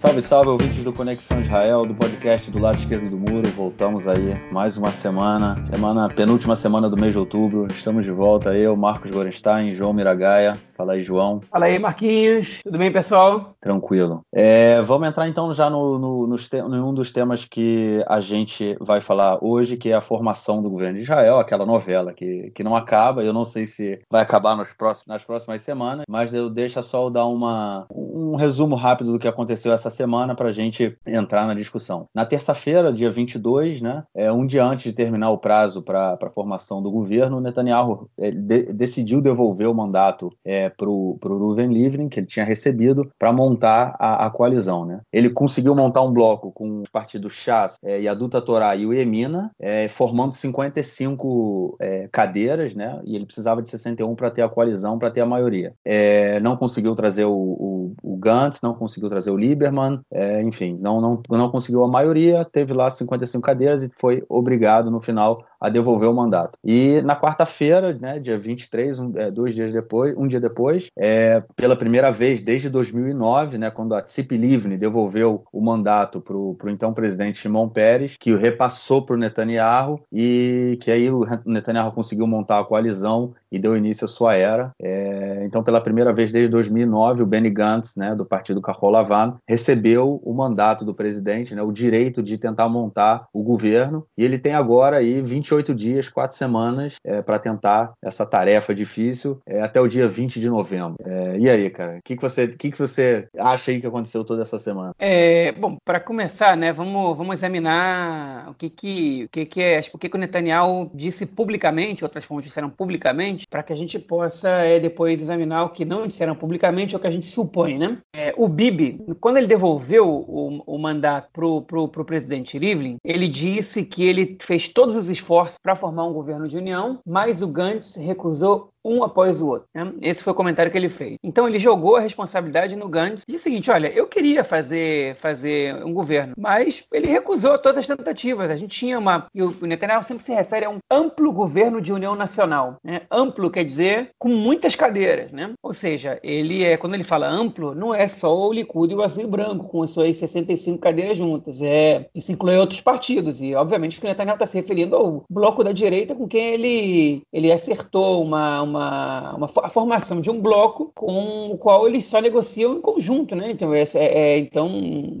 Salve, salve, ouvintes do Conexão Israel, do podcast do lado esquerdo do muro. Voltamos aí mais uma semana, semana penúltima semana do mês de outubro. Estamos de volta, eu, Marcos Gorenstein, João Miragaia. Fala aí, João. Fala aí, Marquinhos. Tudo bem, pessoal? Tranquilo. É, vamos entrar então já no, no, no, em um dos temas que a gente vai falar hoje, que é a formação do governo de Israel, aquela novela que, que não acaba. Eu não sei se vai acabar nos próximos, nas próximas semanas, mas eu deixa só dar uma, um resumo rápido do que aconteceu essa semana para a gente entrar na discussão. Na terça-feira, dia 22, né, é, um dia antes de terminar o prazo para a formação do governo, Netanyahu é, de, decidiu devolver o mandato é, para o Ruven Livrin, que ele tinha recebido, para montar a, a, coalizão. Né? Ele conseguiu montar um bloco com os partidos Chas é, e a Duta Torá e o Emina, é, formando 55 é, cadeiras, né? e ele precisava de 61 para ter a coalizão, para ter a maioria. É, não conseguiu trazer o, o, o Gantz, não conseguiu trazer o Lieberman, é, enfim, não, não, não conseguiu a maioria, teve lá 55 cadeiras e foi obrigado no final a devolver o mandato. E na quarta-feira, né, dia 23, um, é, dois dias depois, um dia depois, é, pela primeira vez desde 2009, né, quando a Tzip Livni devolveu o mandato para o então presidente Shimon Peres, que o repassou para o Netanyahu e que aí o Netanyahu conseguiu montar a coalizão e deu início à sua era. É, então, pela primeira vez desde 2009, o Benny Gantz, né, do partido Kahol Lavan, recebeu o mandato do presidente, né, o direito de tentar montar o governo, e ele tem agora aí 28 dias, quatro semanas, é, para tentar essa tarefa difícil é, até o dia 20 de novembro. É, e aí, cara, o que, que, você, que, que você acha aí que aconteceu toda essa semana? É, bom, para começar, né, vamos, vamos examinar o que que, o que, que é, o que, que o Netanyahu disse publicamente, outras fontes disseram publicamente, para que a gente possa é, depois examinar o que não disseram publicamente ou o que a gente supõe, né? O Bibi, quando ele devolveu o, o mandato pro, pro presidente Rivlin, ele disse que ele fez todos os esforços para formar um governo de união, mas o Gantz recusou um após o outro. Né? Esse foi o comentário que ele fez. Então ele jogou a responsabilidade no Gantz e disse o seguinte: olha, eu queria fazer, fazer um governo, mas ele recusou todas as tentativas. A gente tinha uma. E o Netanyahu sempre se refere a um amplo governo de união nacional. Né? Amplo quer dizer com muitas cadeiras. Né? Ou seja, ele é, quando ele fala amplo, não é só o Likud e o Azul Branco, com as suas 65 cadeiras juntas. É, isso inclui outros partidos. E, obviamente, o Netanyahu está se referindo ao bloco da direita com quem ele, ele acertou uma uma, uma a formação de um bloco com o qual eles só negociam em conjunto, né? Então, é, é, então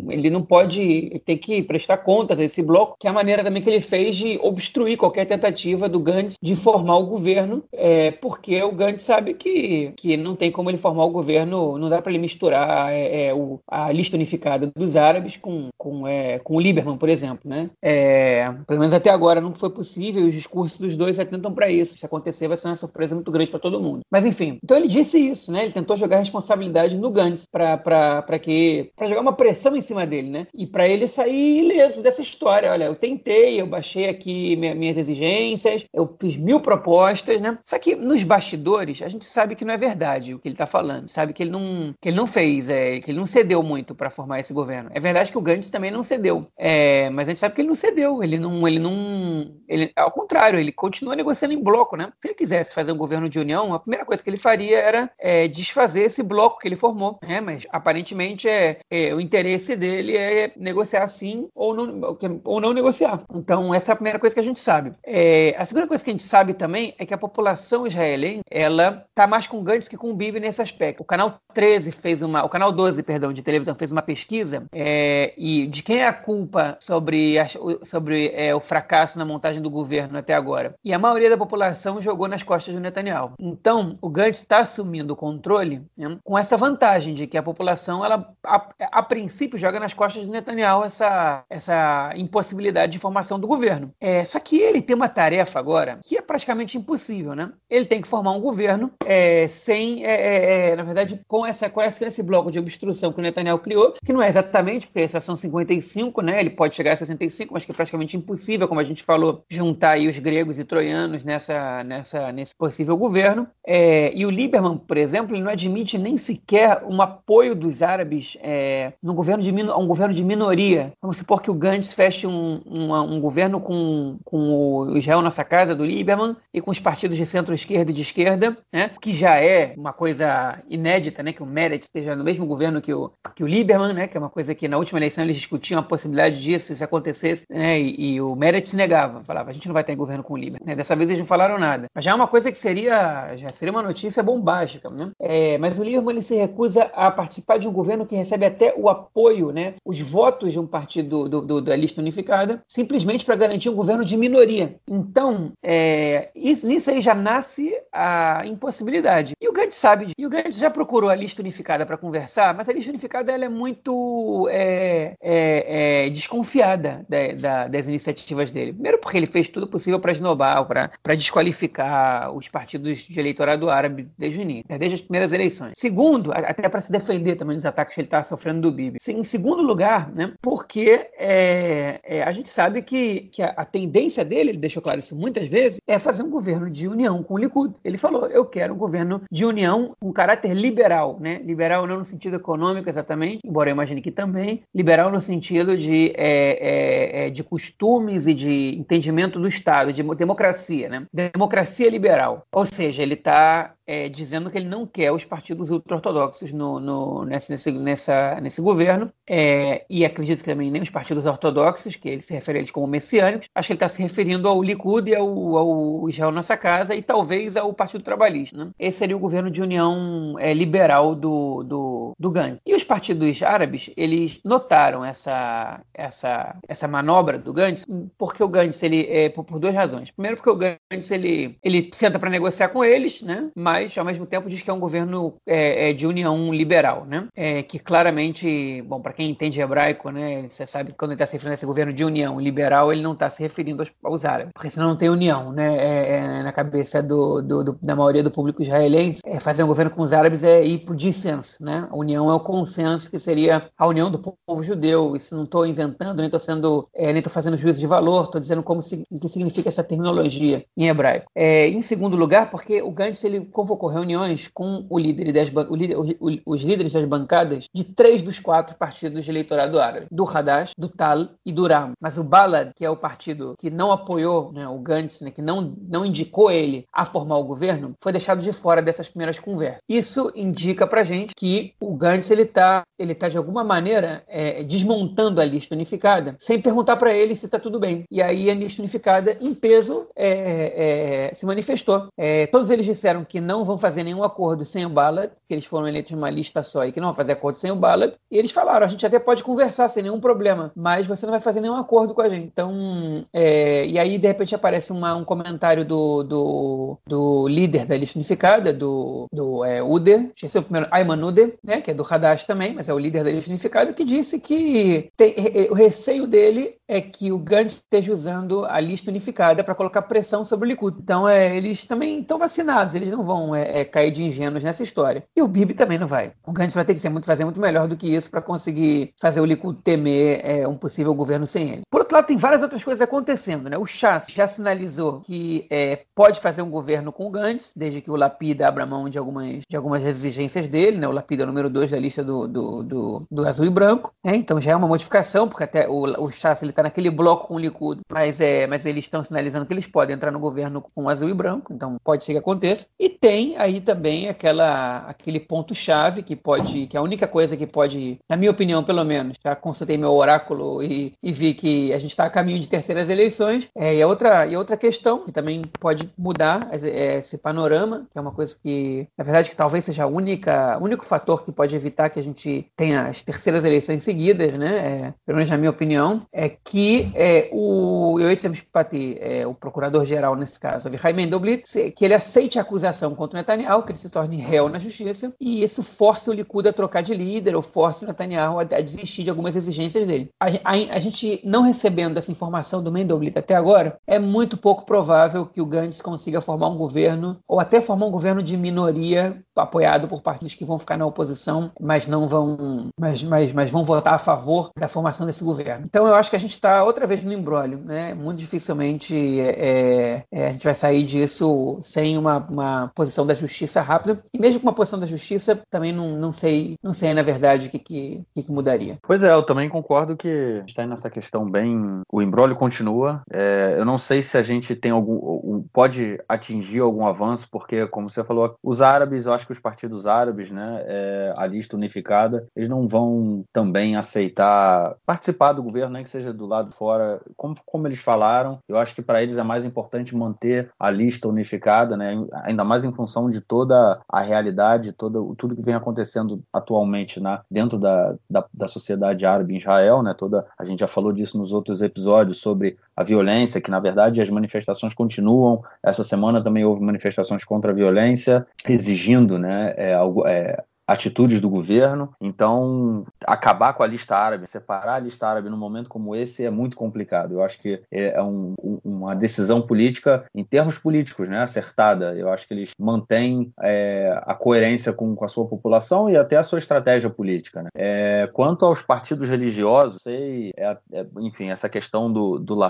ele não pode ter que prestar contas a esse bloco, que é a maneira também que ele fez de obstruir qualquer tentativa do Gantz de formar o governo, é, porque o Gantz sabe que, que não tem como ele formar o governo, não dá para ele misturar é, é, o, a lista unificada dos árabes com, com, é, com o Lieberman, por exemplo, né? É, pelo menos até agora não foi possível, os discursos dos dois atentam para isso. Se acontecer, vai ser uma surpresa muito grande grande para todo mundo. Mas enfim, então ele disse isso, né? Ele tentou jogar responsabilidade no Gantz para que para jogar uma pressão em cima dele, né? E para ele sair ileso dessa história. Olha, eu tentei, eu baixei aqui minhas exigências, eu fiz mil propostas, né? Só que nos bastidores a gente sabe que não é verdade o que ele está falando, sabe que ele não que ele não fez, é, que ele não cedeu muito para formar esse governo. É verdade que o Gantz também não cedeu, é, mas a gente sabe que ele não cedeu, ele não ele não ele ao contrário, ele continua negociando em bloco, né? Se ele quisesse fazer um governo de união, a primeira coisa que ele faria era é, desfazer esse bloco que ele formou, né? Mas aparentemente é, é, o interesse dele é negociar sim ou não, ou não negociar. Então essa é a primeira coisa que a gente sabe. É, a segunda coisa que a gente sabe também é que a população israelense ela tá mais com Gantz que com o Bibi nesse aspecto. O canal 13 fez uma, o canal 12, perdão, de televisão fez uma pesquisa é, e de quem é a culpa sobre, a, sobre é, o fracasso na montagem do governo até agora. E a maioria da população jogou nas costas do Netanyahu. Então, o Gantz está assumindo o controle né, com essa vantagem de que a população, ela, a, a, princípio, joga nas costas de Netanyahu essa, essa impossibilidade de formação do governo. É, só que ele tem uma tarefa agora que é praticamente impossível, né? Ele tem que formar um governo é, sem, é, é, é na verdade, com, essa, com esse bloco de obstrução que o Netanyahu criou, que não é exatamente, porque são 55, né? Ele pode chegar a 65, mas que é praticamente impossível, como a gente falou, juntar aí os gregos e troianos nessa, nessa, nesse possível governo governo. É, e o Lieberman, por exemplo, ele não admite nem sequer um apoio dos árabes é, no governo de, um governo de minoria. Vamos supor que o Gantz feche um, um, um governo com, com o Israel Nossa Casa, do Lieberman, e com os partidos de centro-esquerda e de esquerda, né, que já é uma coisa inédita, né, que o Meretz esteja no mesmo governo que o, que o Lieberman, né, que é uma coisa que na última eleição eles discutiam a possibilidade disso, se acontecesse, né, e, e o Meretz negava, falava, a gente não vai ter governo com o Lieberman. Né, dessa vez eles não falaram nada. Mas já é uma coisa que seria, já seria uma notícia bombástica, né? É, mas o Lieberman ele se recusa a participar de um governo que recebe até o apoio, né, os votos de um partido do, do, da lista unificada, simplesmente para garantir um governo de minoria. Então, é, isso, nisso aí já nasce a impossibilidade. E o Gantz sabe, e o Gantz já procurou a lista unificada para conversar, mas a lista unificada ela é muito é, é, é desconfiada da, da, das iniciativas dele. Primeiro porque ele fez tudo possível para esnobar, para desqualificar os partidos de eleitorado árabe desde o início, né, desde as primeiras eleições. Segundo, até para se defender também dos ataques que ele está sofrendo do Bibi. Em segundo lugar, né, porque é, é, a gente sabe que, que a, a, tendência dele, ele deixou claro isso muitas vezes, é fazer um governo de união com o Likud. Ele falou, eu quero um governo de união com caráter liberal, né? Liberal não no sentido econômico exatamente, embora eu imagine que também, liberal no sentido de, é, é, é de costumes e de entendimento do Estado, de democracia, né? Democracia liberal. Ou seja, ele está é, dizendo que ele não quer os partidos ultra-ortodoxos no, no, nesse, nesse, nessa, nesse governo, é, e acredito que também nem os partidos ortodoxos, que ele se refere a eles como messiânicos, acho que ele está se referindo ao Likud e ao, ao, Israel Nossa Casa e talvez ao Partido Trabalhista. Né? Esse seria o governo de união é, liberal do, do, do Gantz. E os partidos árabes, eles notaram essa, essa, essa manobra do Gantz, porque o Gantz, ele, é, por, por duas razões. Primeiro, porque o Gantz, ele, ele senta para negociar com eles, né? mas mas ao mesmo tempo diz que é um governo é, é de união liberal, né? É, que claramente, bom, para quem entende hebraico, né, você sabe que quando ele está se referindo a esse governo de união liberal, ele não está se referindo aos, aos, árabes, porque senão não tem união, né? É, é na cabeça do, do, do, da maioria do público israelense, é, fazer um governo com os árabes é ir para o dissenso, né? A união é o consenso que seria a união do povo judeu. Isso não estou inventando, nem estou sendo, é, nem estou fazendo juízo de valor, estou dizendo como se, que significa essa terminologia em hebraico. em segundo lugar, porque o Gantz ele convocou reuniões com líder o líder, os líderes das bancadas de três dos quatro partidos de eleitorado árabe, do Hadash, do Tal e do Ram. Mas o Balad, que é o partido que não apoiou né, o Gantz, né, que não, não indicou ele a formar o governo, foi deixado de fora dessas primeiras conversas. Isso indica pra gente que o Gantz ele está ele tá de alguma maneira é, desmontando a lista unificada sem perguntar para ele se está tudo bem. E aí a lista unificada, em peso, é, é, se manifestou. É, todos eles disseram que não vão fazer nenhum acordo sem o Ballard, que eles foram eleitos numa lista só e que não vão fazer acordo sem o Ballard. E eles falaram: a gente até pode conversar sem nenhum problema, mas você não vai fazer nenhum acordo com a gente. Então, é, e aí de repente aparece uma, um comentário do, do, do, líder da lista unificada, do, do é, Uder, esqueci o primeiro, Ayman Uder, né, que é do Hadash também, mas é o líder da lista unificada, que disse que tem, o receio dele é que o Gantz esteja usando a lista unificada para colocar pressão sobre o Likud. Então, é, eles também estão vacinados, eles não vão é, é, cair de ingênuos nessa história. E o Bibi também não vai. O Gantz vai ter que ser muito, fazer muito melhor do que isso para conseguir fazer o Likud temer é, um possível governo sem ele. Por outro lado, tem várias outras coisas acontecendo. Né? O Chas já sinalizou que é, pode fazer um governo com o Gantz, desde que o Lapida abra mão de algumas, de algumas exigências dele. Né? O Lapida é o número 2 da lista do, do, do, do azul e branco. Né? Então já é uma modificação, porque até o, o Chas ele está naquele bloco com o Likud, mas, é, mas eles estão sinalizando que eles podem entrar no governo com azul e branco, então pode ser que aconteça. E tem aí também aquela, aquele ponto-chave que pode, que é a única coisa que pode, na minha opinião, pelo menos, já consultei meu oráculo e, e vi que a gente está a caminho de terceiras eleições. É, e, a outra, e outra questão que também pode mudar é esse panorama, que é uma coisa que, na verdade, que talvez seja a única, o único fator que pode evitar que a gente tenha as terceiras eleições seguidas, né? É, pelo menos na minha opinião, é que é, o Yoitzem Pati, é, o procurador-geral nesse caso, Avihai Mendoblitz, que ele aceite a acusação contra o Netanyahu, que ele se torne réu na justiça, e isso força o Likud a trocar de líder, ou força o Netanyahu a, a desistir de algumas exigências dele. A, a, a, gente não recebendo essa informação do Mendelblit até agora, é muito pouco provável que o Gantz consiga formar um governo, ou até formar um governo de minoria apoiado por partidos que vão ficar na oposição, mas não vão, mas, mas, mas vão votar a favor da formação desse governo. Então eu acho que a gente está outra vez no embrólio, né? Muito dificilmente é, é, a gente vai sair disso sem uma, uma posição da justiça rápida. E mesmo com uma posição da justiça, também não, não sei, não sei na verdade o que, que, que mudaria. Pois é, eu também concordo que está nessa questão bem. O embrólio continua. É, eu não sei se a gente tem algum. pode atingir algum avanço, porque, como você falou, os árabes, eu acho que os partidos árabes, né, é, a lista unificada, eles não vão também aceitar participar do governo, nem que seja do lado fora. Como, como eles falaram, eu acho que para eles é mais importante manter a lista unificada, né, ainda mais em função de toda a realidade, todo, tudo que vem acontecendo atualmente né, dentro da, da, da sociedade árabe em Israel, né, toda, a gente já falou disso nos outros episódios sobre a violência, que na verdade as manifestações continuam. Essa semana também houve manifestações contra a violência, exigindo né, é, é, atitudes do governo. Então, acabar com a lista árabe, separar a lista árabe num momento como esse é muito complicado. Eu acho que é um, uma decisão política, em termos políticos, né, acertada. Eu acho que eles mantêm é, a coerência com, com, a sua população e até a sua estratégia política. Né? É, quanto aos partidos religiosos, sei, é, é enfim, essa questão do, do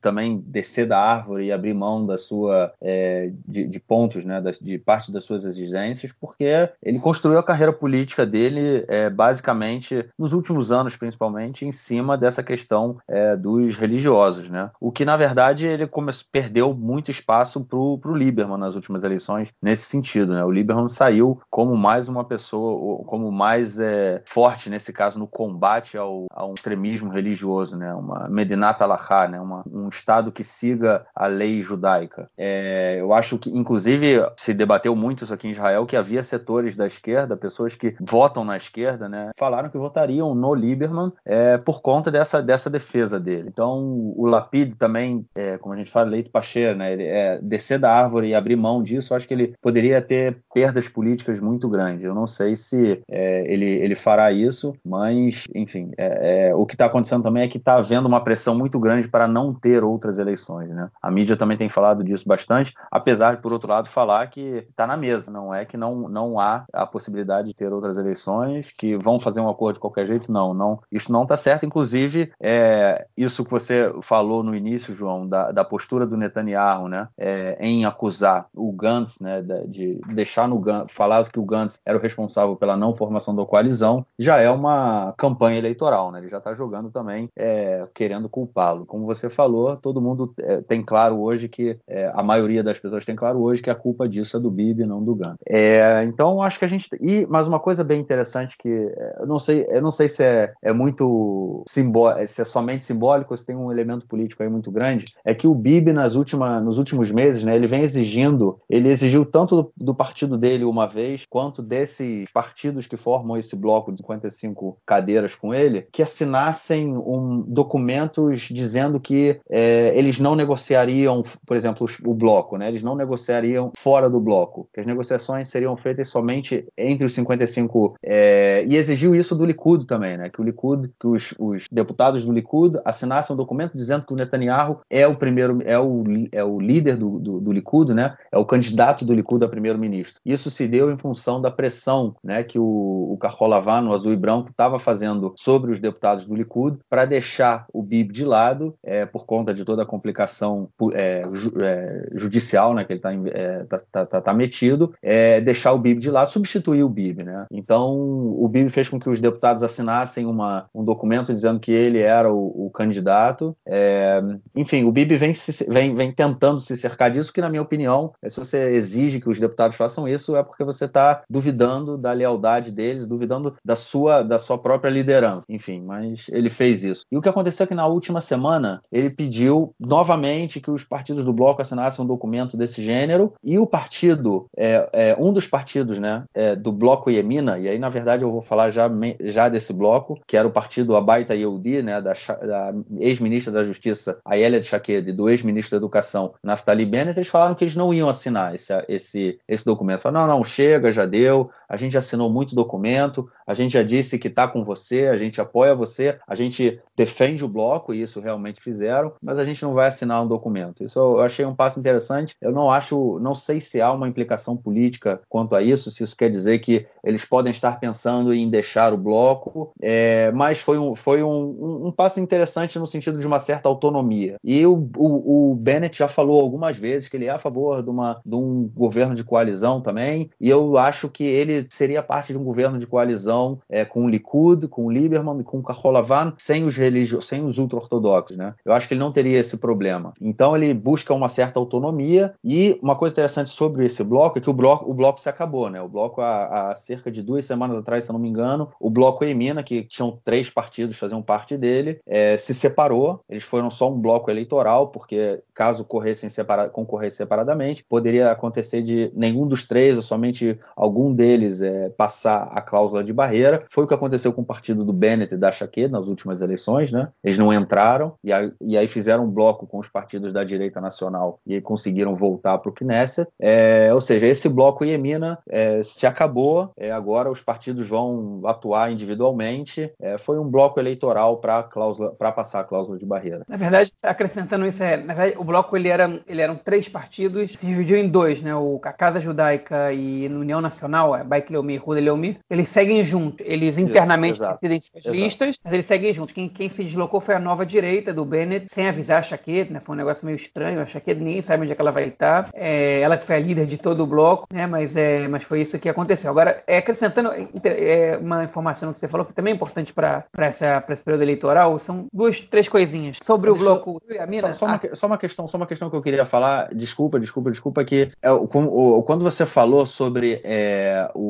também descer da árvore e abrir mão da sua é, de, de, pontos, né, de parte das suas exigências, porque ele construiu a carreira carreira política dele, é, basicamente, nos últimos anos, principalmente, em cima dessa questão é, dos religiosos, né? O que, na verdade, ele perdeu muito espaço para o Lieberman nas últimas eleições, nesse sentido, né? O Lieberman saiu como mais uma pessoa, como mais é, forte, nesse caso, no combate ao, ao extremismo religioso, né? Uma Medinat Alahá, né? Uma, um Estado que siga a lei judaica. É, eu acho que, inclusive, se debateu muito isso aqui em Israel, que havia setores da esquerda, pessoas pessoas que votam na esquerda, né, falaram que votariam no Lieberman é, por conta dessa, dessa defesa dele. Então, o Lapid também, é, como a gente fala, leite pacheiro, né, ele, é, descer da árvore e abrir mão disso, acho que ele poderia ter perdas políticas muito grandes. Eu não sei se é, ele, ele fará isso, mas, enfim, é, é, o que está acontecendo também é que está havendo uma pressão muito grande para não ter outras eleições. Né? A mídia também tem falado disso bastante, apesar de, por outro lado, falar que está na mesa, não é que não, não há a possibilidade de ter outras eleições, que vão fazer um acordo de qualquer jeito. Não, não. Isso não está certo. Inclusive, é, isso que você falou no início, João, da, da postura do Netanyahu, né, é, em acusar o Gantz, né, de deixar no Gantz, falar que o Gantz era o responsável pela não formação da coalizão, já é uma campanha eleitoral, né? Ele já está jogando também é, querendo culpá-lo. Como você falou, todo mundo é, tem claro hoje que é, a maioria das pessoas tem claro hoje que a culpa disso é do Bibi, não do Gantz. É, então, acho que a gente e mas uma coisa bem interessante que é, eu não sei, eu não sei se é, é muito simbólico, se é somente simbólico, ou se tem um elemento político aí muito grande, é que o Bibi nas últimas, nos últimos meses, né, ele vem exigindo, ele exigiu tanto do, do partido dele uma vez, quanto desses partidos que formam esse bloco de 55 cadeiras com ele, que assinassem um, documentos dizendo que é, eles não negociariam, por exemplo, o bloco, né, eles não negociariam fora do bloco, que as negociações seriam feitas somente entre os 55 é, e exigiu isso do Likud também, né? Que o Likud, que os, os deputados do Likud assinassem um documento dizendo que o Netanyahu é o primeiro, é o, é o líder do, do, do Likud, né? É o candidato do Likud a primeiro-ministro. Isso se deu em função da pressão, né? Que o, o Carrolavano, o azul e branco, estava fazendo sobre os deputados do Likud para deixar o Bib de lado é, por conta de toda a complicação é, ju, é, judicial, né? Que ele está é, tá, tá, tá, tá, metido, é, deixar o Bib de lado, substituir o Bib né? Então, o Bibi fez com que os deputados assinassem uma, um documento dizendo que ele era o, o candidato. É, enfim, o Bibi vem, vem, vem tentando se cercar disso, que, na minha opinião, se você exige que os deputados façam isso, é porque você está duvidando da lealdade deles, duvidando da sua, da sua própria liderança. Enfim, mas ele fez isso. E o que aconteceu é que na última semana ele pediu novamente que os partidos do bloco assinassem um documento desse gênero e o partido, é, é um dos partidos né, é, do bloco bloco Yemina, e aí na verdade eu vou falar já, já desse bloco, que era o partido Abaita Yehudi, né, da, da ex-ministra da Justiça Ayelet Shaked e do ex-ministro da Educação Naftali Bennett, eles falaram que eles não iam assinar esse, esse, esse documento. Falaram, não, não, chega, já deu, a gente assinou muito documento, a gente já disse que está com você, a gente apoia você, a gente defende o bloco, e isso realmente fizeram, mas a gente não vai assinar um documento. Isso eu achei um passo interessante. Eu não acho, não sei se há uma implicação política quanto a isso, se isso quer dizer que eles podem estar pensando em deixar o bloco, é, mas foi, um, foi um, um, passo interessante no sentido de uma certa autonomia. E o, o, o, Bennett já falou algumas vezes que ele é a favor de, uma, de um governo de coalizão também, e eu acho que ele seria parte de um governo de coalizão é, com o Likud, com o Lieberman e com o Kaholavan, sem os religiosos, sem os ultra-ortodoxos, né? Eu acho que ele não teria esse problema. Então ele busca uma certa autonomia e uma coisa interessante sobre esse bloco é que o bloco, o bloco se acabou, né? O bloco há, há cerca de duas semanas atrás, se eu não me engano, o bloco Emina, que tinham três partidos faziam parte dele, é, se separou. Eles foram só um bloco eleitoral, porque caso corressem separa concorressem separadamente, poderia acontecer de nenhum dos três ou somente algum deles é, passar a cláusula de barreira. Foi o que aconteceu com o partido do Bennett e da Chaquet nas últimas eleições, né? Eles não entraram e aí, e aí fizeram um bloco com os partidos da direita nacional e aí conseguiram voltar para o Knesset. É, ou seja, esse bloco Iemina é, se acabou, é, agora os partidos vão atuar individualmente. É, foi um bloco eleitoral para passar a cláusula de barreira. Na verdade, acrescentando isso, é, na verdade, o bloco ele era, ele eram três partidos, se dividiu em dois, né? O, a Casa Judaica e a União Nacional, é Baik Leumi e Ruda Leumi, eles seguem juntos. Eles isso, internamente decidem suas listas, mas eles seguem juntos. Quem, quem se deslocou foi a nova direita do Bennett, sem avisar a Chaquet, né? Foi um negócio meio estranho. A Chaquet ninguém sabe onde é que ela vai estar. É, ela que foi a líder de todo o bloco, né? Mas, é, mas foi isso que aconteceu. Agora, é, acrescentando é, uma informação que você falou que também é importante para esse período eleitoral, são duas, três coisinhas. Sobre o bloco e a mina. Só, só, uma, só, uma, questão, só uma questão que eu queria falar. Desculpa, desculpa, desculpa, que é, quando você falou sobre é, o,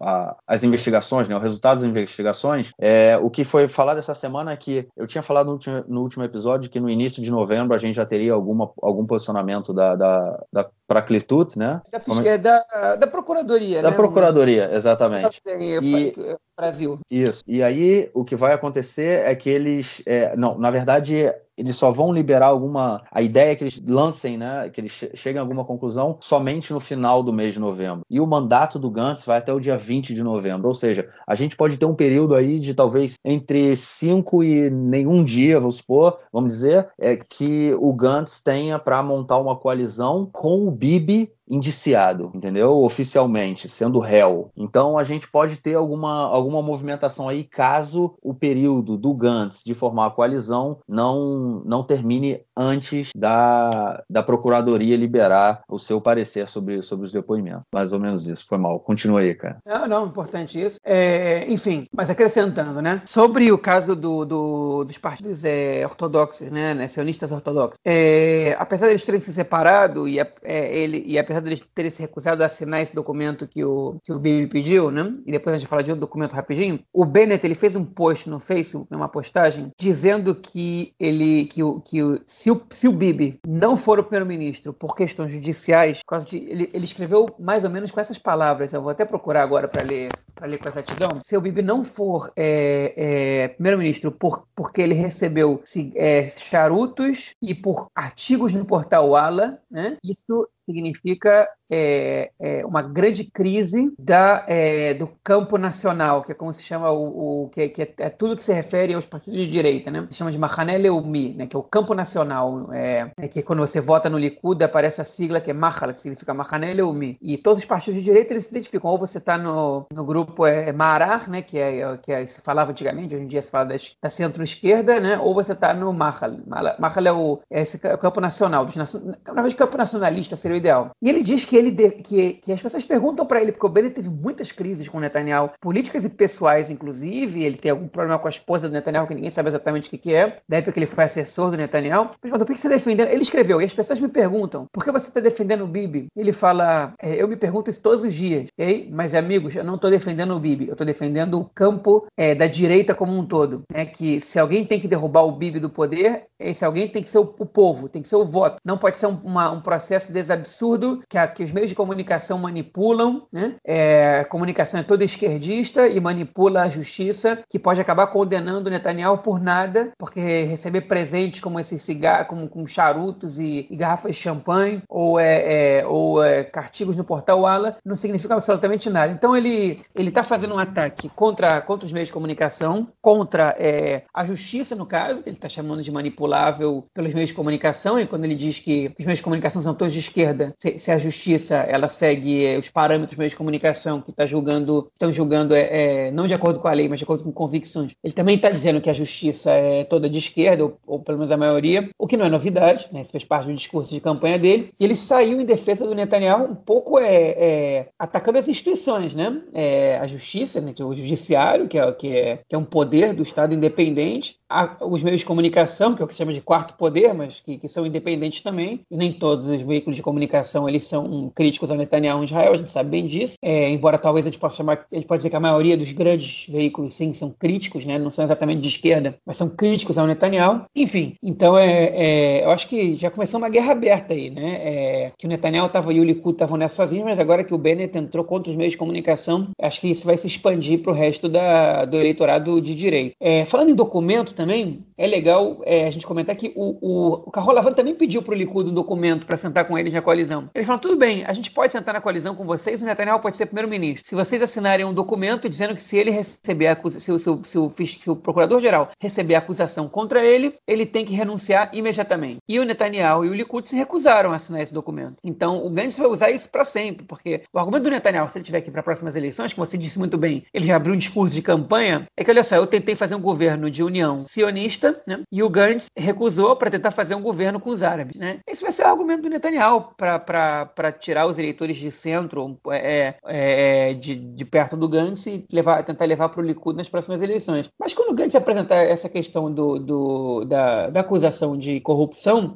a, as investigações, né, o resultado das investigações, é, o que foi falado essa semana é que eu tinha falado no último, no último episódio que no início de novembro a gente já teria alguma, algum posicionamento da, da, da Prakletut, né? Da, é... da, da Procuradoria, Da né? Procuradoria, exatamente. E... Brasil. Isso. E aí o que vai acontecer é que eles. É, não, na verdade, eles só vão liberar alguma. A ideia é que eles lancem, né? Que eles cheguem a alguma conclusão somente no final do mês de novembro. E o mandato do Gantz vai até o dia 20 de novembro. Ou seja, a gente pode ter um período aí de talvez entre 5 e nenhum dia, vamos supor, vamos dizer, é que o Gantz tenha para montar uma coalizão com o Bibi indiciado, entendeu? Oficialmente, sendo réu. Então a gente pode ter alguma, alguma movimentação aí caso o período do Gantz de formar a coalizão não, não termine antes da, da Procuradoria liberar o seu parecer sobre, sobre os depoimentos. Mais ou menos isso. Foi mal. Continua aí, cara. Não, não, importante isso. É, enfim, mas acrescentando, né? Sobre o caso do, do dos partidos é, ortodoxos, né? né sionistas ortodoxos. É, apesar deles terem se separado e, é, ele, e apesar apesar terem se recusado a assinar esse documento que o, que o Bibi pediu, né? E depois a gente fala de outro documento rapidinho. O Bennett ele fez um post no Facebook, numa postagem, dizendo que ele que o, que o, se, o, se o Bibi não for o primeiro-ministro por questões judiciais, de, ele, ele escreveu mais ou menos com essas palavras. Eu vou até procurar agora para ler para ler com exatidão. Se o Bibi não for é, é, primeiro-ministro por, porque ele recebeu se, é, charutos e por artigos no portal Ala, né? Isso significa é, é, uma grande crise da, é, do campo nacional, que é como se chama o, o que, que é, é, tudo que se refere aos partidos de direita, né? Se chama de Mahané Leumi, né? Que é o campo nacional, é, é, que quando você vota no Likud aparece a sigla que é Mahal, que significa Mahané Leumi. E todos os partidos de direita eles se identificam, ou você está no, no grupo é, Marar, né? Que é, que é, se falava antigamente, hoje em dia se fala da, da centro-esquerda, né? Ou você está no Mahal. Mahal é o, esse campo nacional, dos, na verdade campo nacionalista seria ideal. E ele diz que ele de, que, que as pessoas perguntam para ele, porque o Bennett teve muitas crises com o Netanyahu, políticas e pessoais, inclusive. Ele tem algum problema com a esposa do Netanyahu, que ninguém sabe exatamente o que, que é. Época que ele foi assessor do Netanyahu. Mas por que você está defendendo? Ele escreveu, e as pessoas me perguntam, por que você está defendendo o Bibi? Ele fala, é, eu me pergunto isso todos os dias, ok? Mas, amigos, eu não estou defendendo o Bibi, eu estou defendendo o campo é, da direita como um todo. Né? Que se alguém tem que derrubar o Bibi do poder, esse alguém tem que ser o, o povo, tem que ser o voto. Não pode ser um, uma, um processo desabsurdo que, a, que os meios de comunicação manipulam. Né? É, a comunicação é toda esquerdista e manipula a justiça, que pode acabar condenando Netanyahu por nada, porque receber presentes como esses cigarros, como com charutos e, e garrafas de champanhe, ou, é, é ou é, cartigos no portal Ala, não significa absolutamente nada. Então ele ele está fazendo um ataque contra, contra os meios de comunicação, contra é, a justiça, no caso, que ele está chamando de manipulável pelos meios de comunicação, e quando ele diz que os meios de comunicação são todos de esquerda, se, se a justiça ela segue é, os parâmetros dos meios de comunicação que está julgando, estão julgando é, é, não de acordo com a lei, mas de acordo com convicções. Ele também está dizendo que a justiça é toda de esquerda, ou, ou, pelo menos a maioria, o que não é novidade, né? Isso fez parte do discurso de campanha dele. E ele saiu em defesa do Netanyahu um pouco é, é atacando as instituições, né? É, a justiça, né? o judiciário, que é, que, é, que é um poder do Estado independente, a, os meios de comunicação, que é o que se chama de quarto poder, mas que, que são independentes também, e nem todos os veículos de comunicação eles são críticos ao Netanyahu em Israel, a gente sabe bem disso, é, embora talvez a gente possa chamar, a gente pode dizer que a maioria dos grandes veículos sim são críticos, né? não são exatamente de esquerda, mas são críticos ao Netanyahu. Enfim, então é, é eu acho que já começou uma guerra aberta aí, né? É, que o Netanyahu estava e o Likud estavam nessa sozinhos, mas agora que o Bennett entrou contra os meios de comunicação, acho que isso vai se expandir para o resto da, do eleitorado de direito. É, falando em documento também, é legal é, a gente comentar que o, o, o Carro Lavando também pediu para o Likud um documento para sentar com eles na coalizão. Eles falaram: tudo bem, a gente pode sentar na coalizão com vocês, o Netanyahu pode ser primeiro-ministro. Se vocês assinarem um documento dizendo que se ele receber a acusação, se, se, se, o, se o procurador-geral receber a acusação contra ele, ele tem que renunciar imediatamente. E o Netanyahu e o Likud se recusaram a assinar esse documento. Então o Gantz vai usar isso para sempre, porque o argumento do Netanyahu, se ele tiver aqui para próximas eleições, como você disse muito bem, ele já abriu um discurso de campanha, é que olha só, eu tentei fazer um governo de união sionista, né? E o Gantz recusou para tentar fazer um governo com os árabes, né? Esse vai ser o argumento do Netanyahu para tirar os eleitores de centro, é, é, é, de, de perto do Gantz e levar, tentar levar para o Likud nas próximas eleições. Mas quando o Gantz apresentar essa questão do, do da, da acusação de corrupção,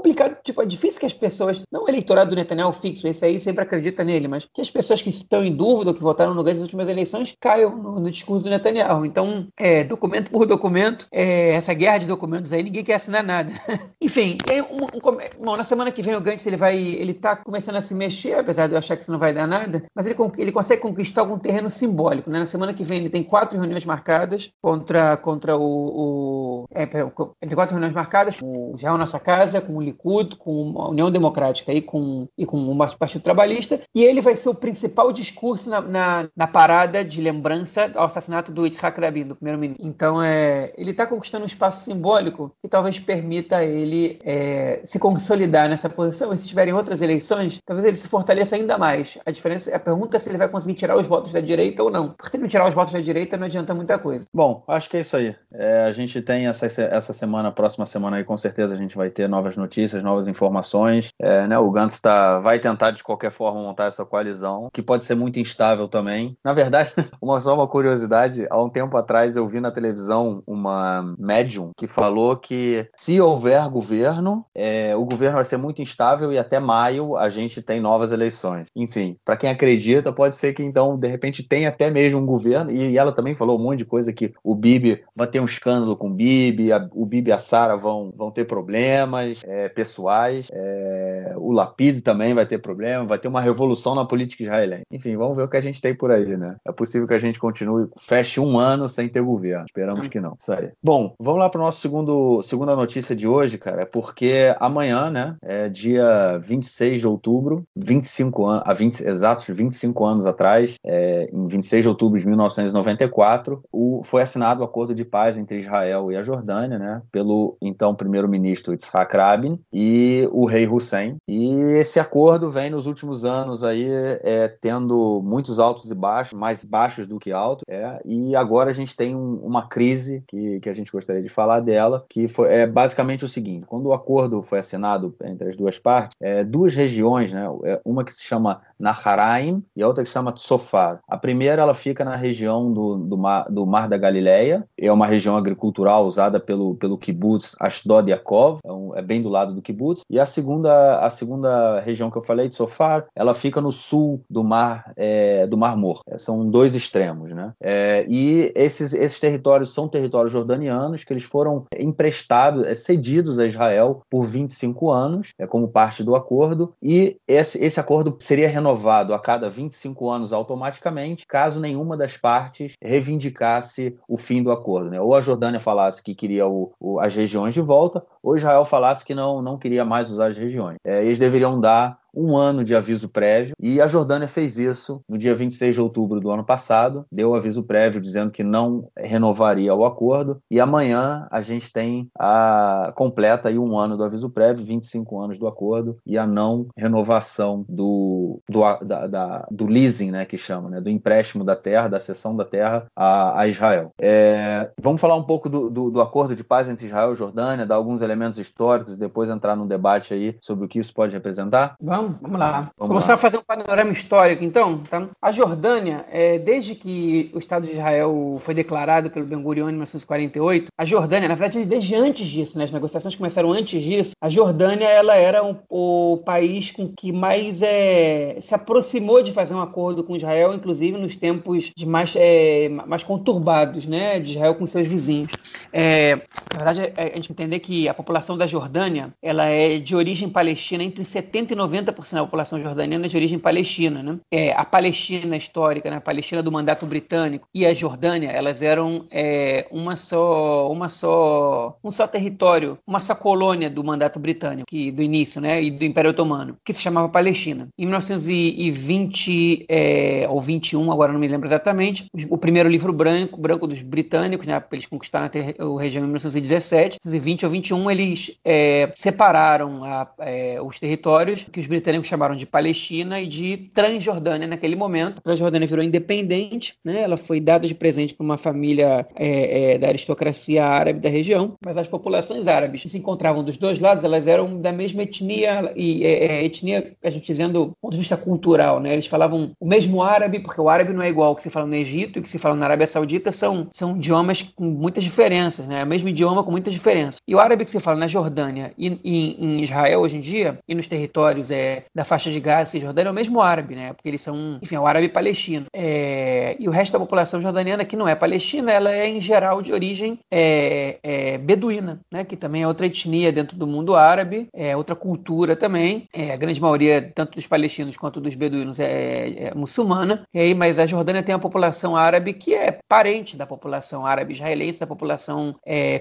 complicado, tipo, é difícil que as pessoas, não o eleitorado do Netanyahu fixo, esse aí sempre acredita nele, mas que as pessoas que estão em dúvida que votaram no Gantz nas últimas eleições caiam no, no discurso do Netanyahu. Então, é, documento por documento, é, essa guerra de documentos aí, ninguém quer assinar nada. Enfim, aí, um, um, bom, na semana que vem o Gantz ele vai, ele tá começando a se mexer, apesar de eu achar que isso não vai dar nada, mas ele, ele consegue conquistar algum terreno simbólico, né? Na semana que vem ele tem quatro reuniões marcadas contra, contra o, o é, ele tem quatro reuniões marcadas o Israel Nossa Casa, com o Likud, com a União Democrática e com, e com o Partido Trabalhista, e ele vai ser o principal discurso na, na, na parada de lembrança ao assassinato do Yitzhak Rabin, do primeiro-ministro. Então, é, ele está conquistando um espaço simbólico que talvez permita ele é, se consolidar nessa posição, e se tiverem outras eleições, talvez ele se fortaleça ainda mais. A diferença, a pergunta é se ele vai conseguir tirar os votos da direita ou não. Porque se ele tirar os votos da direita, não adianta muita coisa. Bom, acho que é isso aí. É, a gente tem essa, essa semana, próxima semana aí, com certeza a gente vai ter novas notícias notícias, novas informações. É, né, o Gantz tá, vai tentar, de qualquer forma, montar essa coalizão, que pode ser muito instável também. Na verdade, uma, só uma curiosidade: há um tempo atrás eu vi na televisão uma médium que falou que se houver governo, é, o governo vai ser muito instável e até maio a gente tem novas eleições. Enfim, para quem acredita, pode ser que então, de repente, tenha até mesmo um governo. E, e ela também falou um monte de coisa que o Bibi vai ter um escândalo com o Bibi, a, o Bibi e a Sara vão, vão ter problemas. É, pessoais. É, o Lapid também vai ter problema, vai ter uma revolução na política israelense. Enfim, vamos ver o que a gente tem por aí, né? É possível que a gente continue, feche um ano sem ter governo. Esperamos que não. Isso aí. Bom, vamos lá para o nosso segundo, segunda notícia de hoje, cara, é porque amanhã, né, é dia 26 de outubro, 25 anos, há 20, exatos 25 anos atrás, é, em 26 de outubro de 1994, o, foi assinado o acordo de paz entre Israel e a Jordânia, né, pelo então primeiro-ministro Yitzhak Rabin e o rei Hussein. E esse acordo vem nos últimos anos aí é, tendo muitos altos e baixos, mais baixos do que altos. É, e agora a gente tem um, uma crise que, que a gente gostaria de falar dela, que foi, é basicamente o seguinte: quando o acordo foi assinado entre as duas partes, é, duas regiões, né, é, uma que se chama Naharaim e a outra que chama Tsofar. A primeira ela fica na região do, do, mar, do mar da Galileia, é uma região agricultural usada pelo, pelo kibbutz Ashdod Yaakov, é, um, é bem do lado do kibbutz. E a segunda, a segunda região que eu falei, Tsofar, ela fica no sul do mar, é, do mar Morto. É, são dois extremos, né? É, e esses, esses territórios são territórios jordanianos que eles foram emprestados, é, cedidos a Israel por 25 anos, é, como parte do acordo, e esse, esse acordo seria renovado a cada 25 anos automaticamente, caso nenhuma das partes reivindicasse o fim do acordo. Né? Ou a Jordânia falasse que queria o, o, as regiões de volta, ou Israel falasse que não, não queria mais usar as regiões. É, eles deveriam dar um ano de aviso prévio, e a Jordânia fez isso no dia 26 de outubro do ano passado, deu aviso prévio dizendo que não renovaria o acordo, e amanhã a gente tem a completa aí um ano do aviso prévio, 25 anos do acordo, e a não renovação do, do, da, da, do leasing, né, que chama, né, do empréstimo da terra, da cessão da terra a, a Israel. É, vamos falar um pouco do, do, do acordo de paz entre Israel e Jordânia, dar alguns elementos históricos e depois entrar num debate aí sobre o que isso pode representar? Vamos Vamos, vamos lá. Vamos Começar lá. a fazer um panorama histórico, então. Tá? A Jordânia, é, desde que o Estado de Israel foi declarado pelo Ben Gurion em 1948, a Jordânia, na verdade, desde antes disso, né, as negociações começaram antes disso, a Jordânia ela era um, o país com que mais é, se aproximou de fazer um acordo com Israel, inclusive nos tempos de mais, é, mais conturbados né, de Israel com seus vizinhos. É, na verdade, é, a gente entender que a população da Jordânia ela é de origem palestina entre 70 e 90 90% da população jordaniana é de origem palestina. Né? É, a Palestina histórica, né? a Palestina do mandato britânico e a Jordânia, elas eram é, uma só, uma só, um só território, uma só colônia do mandato britânico, que, do início, né? e do Império Otomano, que se chamava Palestina. Em 1920 é, ou 21, agora não me lembro exatamente, o primeiro livro branco, branco dos britânicos, né? eles conquistaram a região em 1917, 1920 ou 21, eles é, separaram a, é, os territórios que os britânicos britânicos chamaram de Palestina e de Transjordânia naquele momento. A Transjordânia virou independente, né? ela foi dada de presente para uma família é, é, da aristocracia árabe da região, mas as populações árabes que se encontravam dos dois lados, elas eram da mesma etnia, e é, é, etnia, a gente dizendo, do ponto de vista cultural, né? eles falavam o mesmo árabe, porque o árabe não é igual ao que se fala no Egito e que se fala na Arábia Saudita, são, são idiomas com muitas diferenças, né? o mesmo idioma com muitas diferenças. E o árabe que se fala na Jordânia e, e em Israel hoje em dia, e nos territórios é, da faixa de Gaza e Jordânia é o mesmo árabe, né? Porque eles são, enfim, é o árabe palestino. É, e o resto da população jordaniana, que não é palestina, ela é em geral de origem é, é, beduína, né? Que também é outra etnia dentro do mundo árabe, é outra cultura também. É, a grande maioria, tanto dos palestinos quanto dos beduínos, é, é muçulmana. E mas a Jordânia tem uma população árabe que é parente da população árabe israelense, da população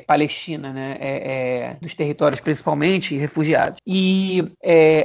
palestina, né? dos territórios principalmente, refugiados. E,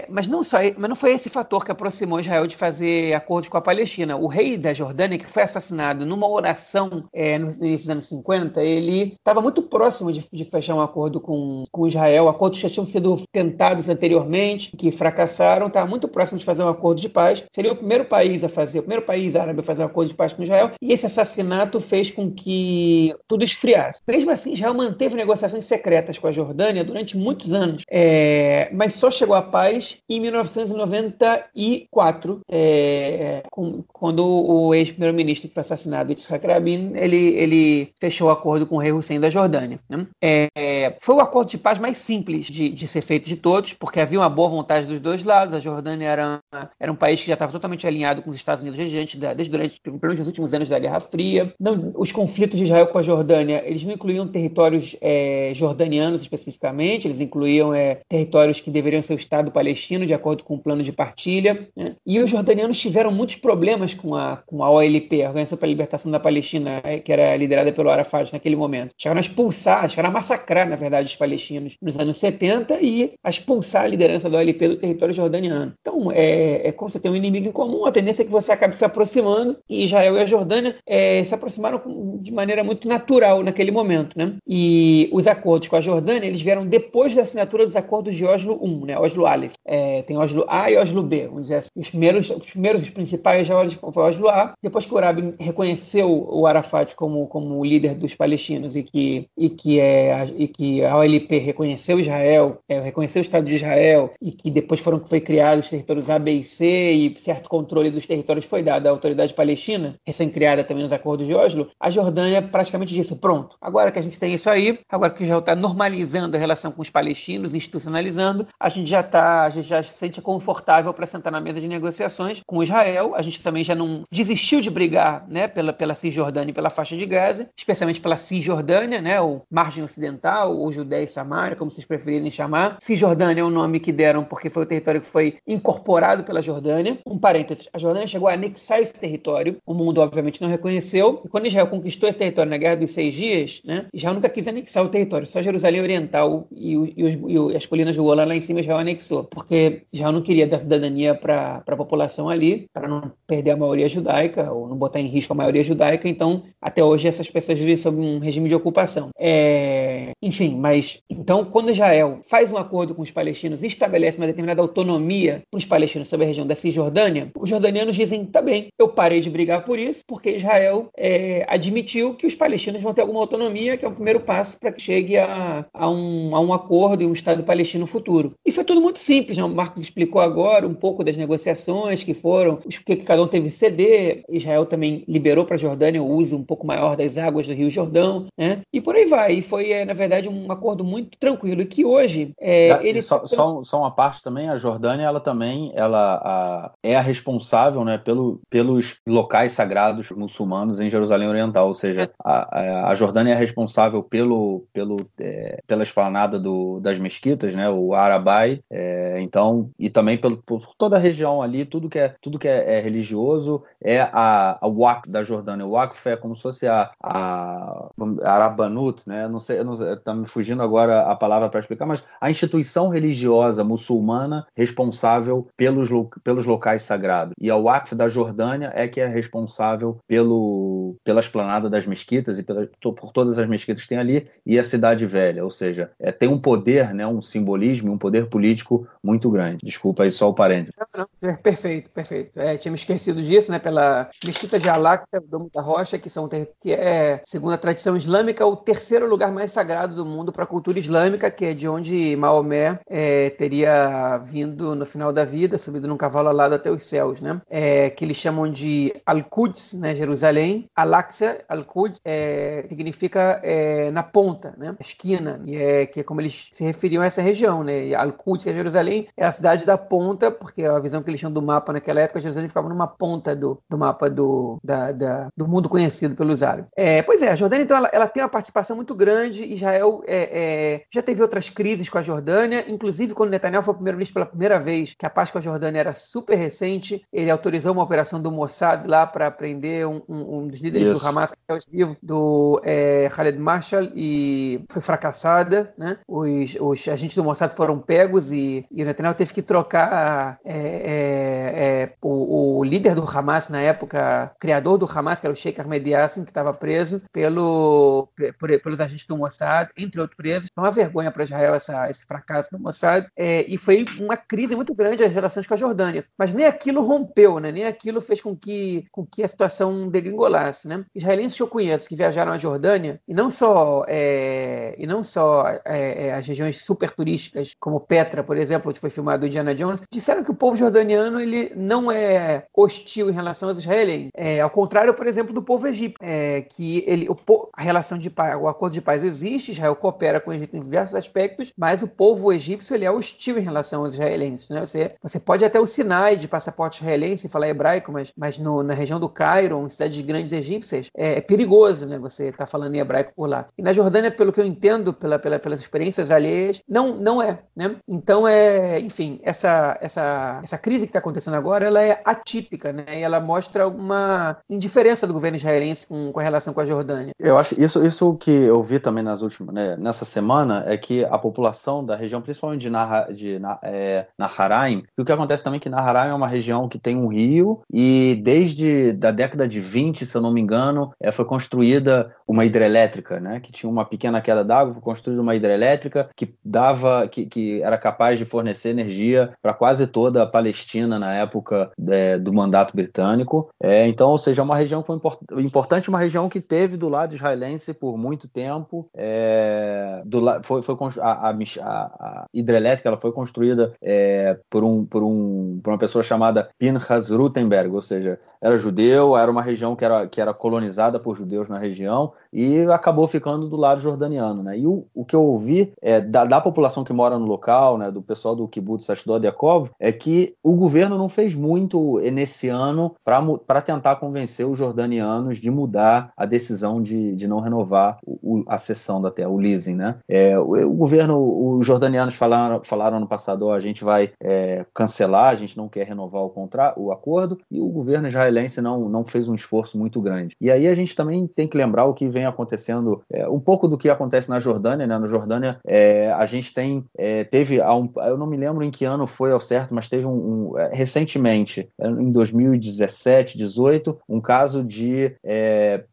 mas não só mas não foi esse fator que aproximou Israel de fazer acordos com a Palestina. O rei da Jordânia, que foi assassinado numa oração é, no início dos anos 50, ele estava muito próximo de, de, fechar um acordo com, com Israel. Acordos que já tinham sido tentados anteriormente, que fracassaram, estava muito próximo de fazer um acordo de paz. Seria o primeiro país a fazer, o primeiro país árabe a fazer um acordo de paz com Israel. E esse assassinato fez com que tudo esfriasse. Mesmo assim, Israel manteve negociações secretas com a Jordânia durante muitos anos, é, mas só chegou à paz em 19 1994, é, com, quando o ex-primeiro-ministro foi assassinado, Yitzhak Rabin, ele, ele fechou o acordo com o rei Hussein da Jordânia. Né? É, foi o acordo de paz mais simples de, de, ser feito de todos, porque havia uma boa vontade dos dois lados. A Jordânia era, era um país que já estava totalmente alinhado com os Estados Unidos desde, desde durante pelo últimos anos da Guerra Fria. Não, os conflitos de Israel com a Jordânia, eles não incluíam territórios é, jordanianos especificamente, eles incluíam é, territórios que deveriam ser o Estado palestino, de acordo acordo com o plano de partilha. Né? E os jordanianos tiveram muitos problemas com a, com a OLP, a Organização para a Libertação da Palestina, é, que era liderada pelo Arafat naquele momento. Chegaram a expulsar, chegaram a massacrar, na verdade, os palestinos nos anos 70 e a expulsar a liderança da OLP do território jordaniano. Então, é, é como você tem um inimigo em comum, a tendência é que você acabe se aproximando, e Israel e a Jordânia é, se aproximaram de maneira muito natural naquele momento. Né? E os acordos com a Jordânia, eles vieram depois da assinatura dos acordos de Oslo I, né? Oslo Aleph. É, tem tem Oslo A e Oslo B, vamos dizer assim. Os primeiros, os primeiros, os principais foi Oslo A, depois que o Rabin reconheceu o Arafat como, como líder dos palestinos e que, e que, é, e que a OLP reconheceu Israel, é, reconheceu o Estado de Israel e que depois foram foi criados os territórios A, B e C e certo controle dos territórios foi dado à autoridade palestina, recém-criada também nos acordos de Oslo, a Jordânia praticamente disse, pronto, agora que a gente tem isso aí, agora que Israel está normalizando a relação com os palestinos, institucionalizando, a gente já está, a gente já se sente confortável para sentar na mesa de negociações com Israel, a gente também já não desistiu de brigar né, pela, pela Cisjordânia e pela faixa de Gaza, especialmente pela Cisjordânia, né, ou margem ocidental, ou Judéia e Samária, como vocês preferirem chamar. Cisjordânia é o nome que deram porque foi o território que foi incorporado pela Jordânia. Um parênteses, a Jordânia chegou a anexar esse território, o mundo obviamente não reconheceu, e quando Israel conquistou esse território na Guerra dos Seis Dias, né, Israel nunca quis anexar o território, só Jerusalém Oriental e, e, os, e as colinas do Golã lá em cima Israel anexou, porque Israel não queria dar cidadania para a população ali, para não perder a maioria judaica, ou não botar em risco a maioria judaica, então até hoje essas pessoas vivem sob um regime de ocupação. É... Enfim, mas então quando Israel faz um acordo com os palestinos e estabelece uma determinada autonomia para os palestinos sobre a região da Cisjordânia, os jordanianos dizem, tá bem, eu parei de brigar por isso, porque Israel é, admitiu que os palestinos vão ter alguma autonomia, que é o primeiro passo para que chegue a, a, um, a um acordo e um Estado palestino futuro. E foi tudo muito simples, né? Marcos explicou agora um pouco das negociações que foram, o que cada um teve que ceder, Israel também liberou para a Jordânia o uso um pouco maior das águas do Rio Jordão, né? e por aí vai. E foi, é, na verdade, um acordo muito tranquilo, e que hoje... É, ele... só, só, só, uma parte também, a Jordânia, ela também ela, a, é a responsável né, pelo, pelos locais sagrados muçulmanos em Jerusalém Oriental, ou seja, a, a Jordânia é responsável pelo, pelo, é, pela esplanada do, das mesquitas, né, o Arabai, é, então, e também pelo, por toda a região ali, tudo que é, tudo que é, é religioso é a, a Waqf da Jordânia. O Waqf é como se fosse a, a, a Arabanut, né, não sei, está me fugindo agora a palavra para explicar, mas a instituição religiosa muçulmana responsável pelos, pelos locais sagrados. E a Waqf da Jordânia é que é responsável pelo, pela esplanada das mesquitas e pela, por todas as mesquitas que tem ali e a Cidade Velha. Ou seja, é, tem um poder, né, um simbolismo, um poder político muito grande. Desculpa aí só o parênteses. Não, não, perfeito, perfeito. É, tinha me esquecido disso, né, pela mesquita de Al-Aqsa, Domo da Rocha, que, são, que é, segundo a tradição islâmica, o terceiro lugar mais sagrado do mundo para a cultura islâmica, que é de onde Maomé é, teria vindo no final da vida, subido num cavalo alado até os céus, né? É, que eles chamam de Al-Quds, né, Jerusalém. Al-Aqsa, Al-Quds, é, significa é, na ponta, né? Esquina, e é, que é como eles se referiam a essa região, né? Al-Quds, é Jerusalém, é a cidade da ponta, porque a visão que tinham do mapa naquela época, Jerusalém ficava numa ponta do, do mapa do, da, da, do mundo conhecido pelos árabes. É, pois é, a Jordânia, então, ela, ela, tem uma participação muito grande. Israel é, já teve outras crises com a Jordânia, inclusive quando Netanyahu foi primeiro-ministro pela primeira vez, que a paz com a Jordânia era super recente, ele autorizou uma operação do Mossad lá para prender um, um, um, dos líderes Isso. do Hamas, que é o vivo, do é, Khaled Marshall, e foi fracassada. Né? Os, os agentes do Mossad foram pegos e, e o Netanyahu teve que trocar é, é, é o, o, líder do Hamas na época, criador do Hamas, que era o Sheikh Ahmed Yassin, que estava preso pelo, por, pelos agentes do Mossad, entre outros presos. Foi uma vergonha para Israel essa, esse fracasso do Mossad. É, e foi uma crise muito grande as relações com a Jordânia. Mas nem aquilo rompeu, né? nem aquilo fez com que, com que a situação degringolasse. Né? Israelenses que eu conheço que viajaram à Jordânia, e não só, é, e não só é, as regiões super turísticas, como Petra, por exemplo, onde foi filmado Indiana Jones, disseram que o povo jordaniano ele não é hostil em relação aos israelenses. É, ao contrário, por exemplo, do povo egípcio, é, que ele, o, a relação de paz, o acordo de paz existe, Israel coopera com o Egito em diversos aspectos, mas o povo egípcio ele é hostil em relação aos israelenses. Né? Você, você pode até o sinais de passaporte israelense falar hebraico, mas, mas no, na região do Cairo, em cidades grandes egípcias, é, é perigoso né? você estar tá falando em hebraico por lá. E na Jordânia, pelo que eu entendo, pela, pela, pelas experiências alheias, não, não é. Né? Então, é, enfim, essa, essa, essa essa crise que está acontecendo agora, ela é atípica, né? E ela mostra uma indiferença do governo israelense com, com relação com a Jordânia. Eu acho isso, isso que eu vi também nas últimas, né, nessa semana, é que a população da região, principalmente de, de é, Naharaim, e o que acontece também é que Naharaim é uma região que tem um rio e desde da década de 20, se eu não me engano, é, foi construída uma hidrelétrica, né? Que tinha uma pequena queda d'água, foi construída uma hidrelétrica que dava, que, que era capaz de fornecer energia para quase toda a Palestina na época é, do mandato britânico. É, então, ou seja, é uma região que foi import importante, uma região que teve do lado israelense por muito tempo. É, do, foi, foi a, a, a, hidrelétrica ela foi construída é, por, um, por, um, por uma pessoa chamada Pinchas Rutenberg, ou seja, era judeu, era uma região que era, que era colonizada por judeus na região e acabou ficando do lado jordaniano, né? E o, o que eu ouvi é, da, da população que mora no local, né, do pessoal do kibbutz Ashdod Yaakov, é que o governo não fez muito nesse ano para tentar convencer os jordanianos de mudar a decisão de, de não renovar o, a cessão da terra, o leasing, né? É, o, o, governo, os jordanianos falaram, falaram ano passado, a gente vai é, cancelar, a gente não quer renovar o, contra, o acordo, e o governo israelense israelense não, não fez um esforço muito grande. E aí a gente também tem que lembrar o que vem acontecendo, é, um pouco do que acontece na Jordânia, né? Na Jordânia é, a gente tem, é, teve, um, eu não me lembro em que ano foi ao certo, mas teve um, um é, recentemente, é, em 2017, 18, um caso de é,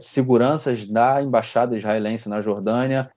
seguranças da embaixada israelense na Jordânia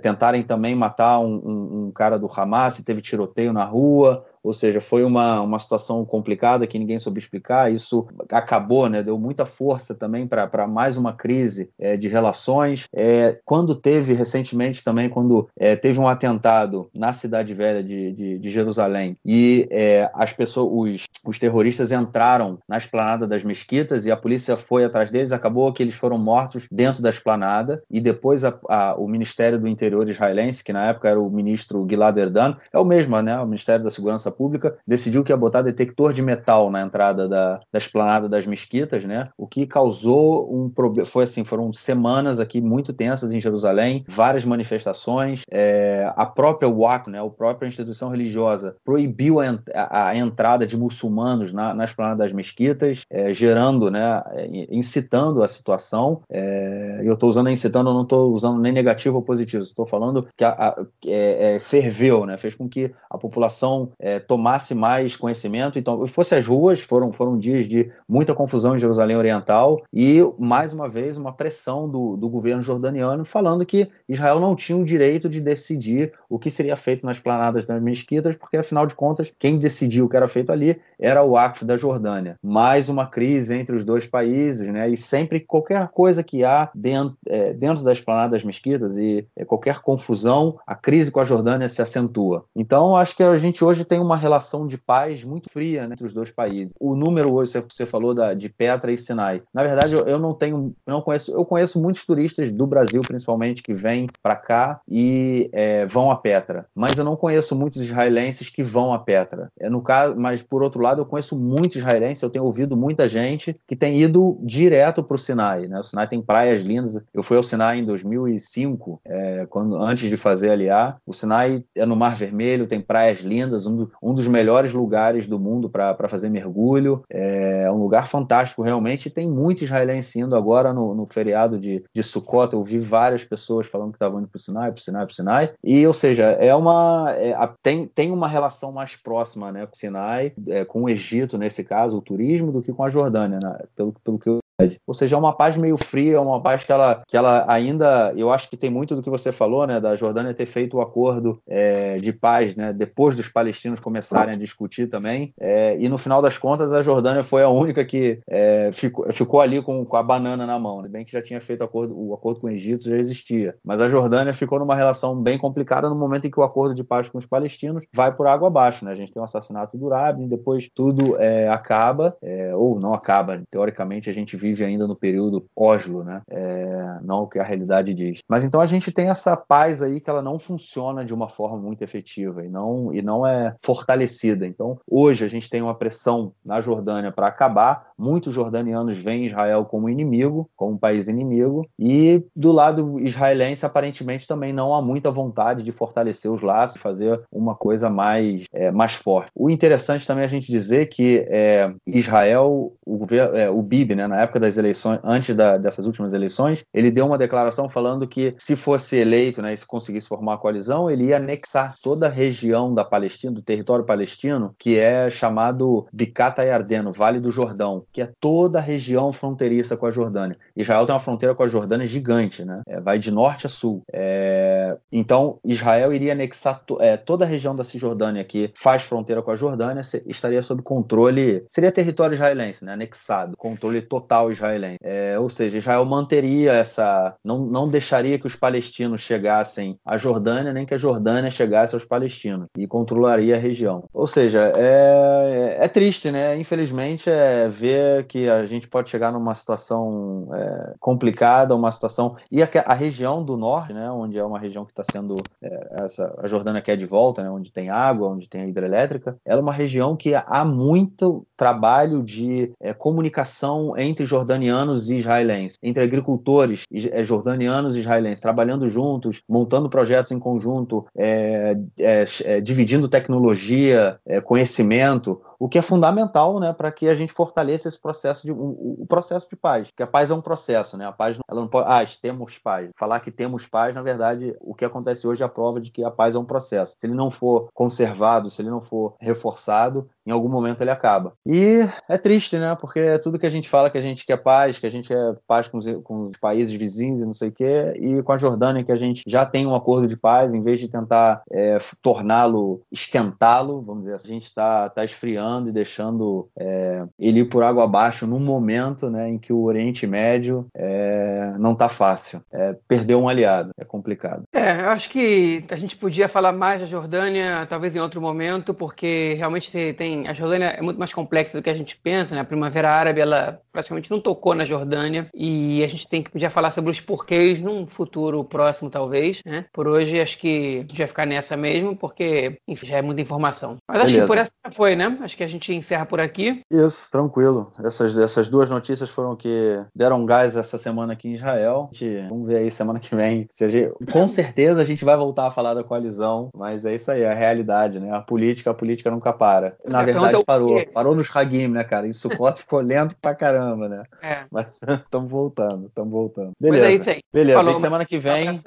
tentarem também matar um, um, um cara do Hamas, teve tiroteio na rua, ou seja, foi uma, uma situação complicada que ninguém soube explicar. Isso acabou, né, deu muita força também para mais uma crise é, de relações. É, quando teve recentemente também, quando é, teve um atentado na cidade velha de, de, de Jerusalém e é, as pessoas, os, os terroristas entraram na esplanada das mesquitas e a polícia foi atrás deles, acabou que eles foram mortos dentro da esplanada e depois a, a, o Ministério do Interior israelense, que na época era o ministro Gilad Erdan, é o mesmo, né, o Ministério da Segurança Pública, decidiu que ia botar detector de metal na entrada da, da esplanada das mesquitas, né? O que causou um problema. Foi assim, foram semanas aqui muito tensas em Jerusalém, várias manifestações. É, a própria WAC, né, a própria instituição religiosa, proibiu a, a, a entrada de muçulmanos na, na esplanada das mesquitas, é, gerando, né, incitando a situação. É, eu estou usando incitando, eu não estou usando nem negativo ou positivo, estou falando que a é, é, ferveu, né, fez com que a população é, tomasse mais conhecimento. Então, fosse as ruas, foram, foram dias de muita confusão em Jerusalém Oriental e, mais uma vez, uma pressão do, do governo jordaniano falando que Israel não tinha o direito de decidir o que seria feito nas planadas das mesquitas, porque, afinal de contas, quem decidiu o que era feito ali era o Acf da Jordânia. Mais uma crise entre os dois países, né? E sempre qualquer coisa que há dentro, é, dentro das planadas das mesquitas e é, qualquer confusão, a crise com a Jordânia se acentua. Então, acho que a gente hoje tem uma relação de paz muito fria né, entre os dois países. O número hoje, você falou da, de Petra e Sinai. Na verdade, eu, eu não tenho, não conheço, eu conheço muitos turistas do Brasil, principalmente, que vêm para cá e é, vão a Petra. Mas eu não conheço muitos israelenses que vão a Petra. É, no caso, mas por outro lado, eu conheço muitos israelenses, eu tenho ouvido muita gente que tem ido direto para o Sinai. Né? O Sinai tem praias lindas. Eu fui ao Sinai em 2005, é, quando, antes de fazer aliar. O Sinai é no Mar Vermelho, tem praias lindas, um, do, um dos melhores lugares do mundo para fazer mergulho. É um lugar fantástico, realmente. Tem muito israelense indo agora no, no feriado de, de Sukkot. Eu vi várias pessoas falando que estavam indo para o Sinai, para o Sinai, para o Sinai. E, ou seja, é uma, é, tem, tem uma relação mais próxima né, com o Sinai, é, com o Egito, nesse caso, o turismo, do que com a Jordânia, né, pelo, pelo que eu ou seja, é uma paz meio fria, é uma paz que ela, que ela ainda, eu acho que tem muito do que você falou, né, da Jordânia ter feito o acordo é, de paz, né, depois dos palestinos começarem a discutir também, é, e no final das contas a Jordânia foi a única que é, ficou, ficou ali com, com a banana na mão, né, bem que já tinha feito acordo, o acordo com o Egito já existia, mas a Jordânia ficou numa relação bem complicada no momento em que o acordo de paz com os palestinos vai por água abaixo, né, a gente tem o assassinato do Rabin, depois tudo é, acaba, é, ou não acaba, teoricamente a gente vive ainda no período Oslo, né? É, não o que a realidade diz. Mas então a gente tem essa paz aí que ela não funciona de uma forma muito efetiva e não, e não é fortalecida. Então hoje a gente tem uma pressão na Jordânia para acabar, muitos jordanianos veem Israel como inimigo, como um país inimigo, e do lado israelense, aparentemente, também não há muita vontade de fortalecer os laços, fazer uma coisa mais, é, mais forte. O interessante também é a gente dizer que é, Israel, o, é, o Bibi, né, na época das eleições, antes da, dessas últimas eleições, ele deu uma declaração falando que se fosse eleito, né, e se conseguisse formar a coalizão, ele ia anexar toda a região da Palestina, do território palestino, que é chamado Bicata Yardeno, Vale do Jordão, que é toda a região fronteiriça com a Jordânia. Israel tem uma fronteira com a Jordânia gigante, né? É, vai de norte a sul. É... Então, Israel iria anexar to... é, toda a região da Cisjordânia que faz fronteira com a Jordânia, estaria sob controle, seria território israelense, né? Anexado, controle total israelense. É, ou seja, Israel manteria essa, não, não deixaria que os palestinos chegassem à Jordânia, nem que a Jordânia chegasse aos palestinos e controlaria a região. Ou seja, é, é triste, né? Infelizmente, é ver que a gente pode chegar numa situação é, complicada, uma situação e a, a, região do norte, né? Onde é uma região que está sendo é, essa, a Jordânia quer de volta, né? Onde tem água, onde tem hidrelétrica, ela é uma região que há muito trabalho de é, comunicação entre jordanianos e israelenses, entre agricultores é, jordanianos e israelenses, trabalhando juntos, montando projetos em conjunto, é, é, dividindo tecnologia, conhecimento, o que é fundamental, né, para que a gente fortaleça esse processo de o, o, processo de paz, porque a paz é um processo, né? A paz ela não pode, ah, temos paz. Falar que temos paz, na verdade, o que acontece hoje é a prova de que a paz é um processo. Se ele não for conservado, se ele não for reforçado, em algum momento ele acaba. E é triste, né? Porque é tudo que a gente fala que a gente quer paz, que a gente é paz com os, com os países vizinhos e não sei o quê, e com a Jordânia que a gente já tem um acordo de paz, em vez de tentar é, torná-lo, esquentá-lo, vamos dizer assim, a gente está tá esfriando e deixando é, ele ir por água abaixo num momento né, em que o Oriente Médio é, não está fácil. É, perdeu um aliado, é complicado. É, eu acho que a gente podia falar mais da Jordânia, talvez em outro momento, porque realmente tem a Jordânia é muito mais complexa do que a gente pensa, né? A Primavera Árabe, ela praticamente não tocou na Jordânia e a gente tem que já falar sobre os porquês num futuro próximo, talvez, né? Por hoje, acho que a gente vai ficar nessa mesmo, porque, enfim, já é muita informação. Mas Beleza. acho que por essa foi, né? Acho que a gente encerra por aqui. Isso, tranquilo. Essas, essas duas notícias foram que deram gás essa semana aqui em Israel. Gente, vamos ver aí semana que vem. Gente, com certeza a gente vai voltar a falar da coalizão, mas é isso aí, é a realidade, né? A política, a política nunca para. Na na verdade, então, parou. Parou nos Hagim, né, cara? Em Sukkot ficou lento pra caramba, né? É. Mas estamos voltando, estamos voltando. Beleza. Mas é isso aí. Beleza. Falou, semana que vem.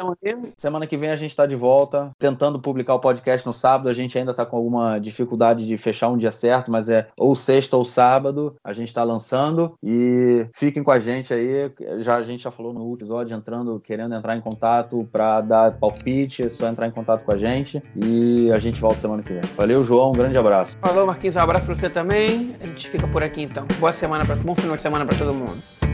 Semana que vem a gente está de volta, tentando publicar o podcast no sábado. A gente ainda está com alguma dificuldade de fechar um dia certo, mas é ou sexta ou sábado. A gente está lançando e fiquem com a gente aí. Já a gente já falou no episódio entrando, querendo entrar em contato para dar palpite, é só entrar em contato com a gente e a gente volta semana que vem. Valeu, João. Um grande abraço. Falou, Marquinhos. Um abraço para você também. A gente fica por aqui então. Boa semana, pra, bom final de semana para todo mundo.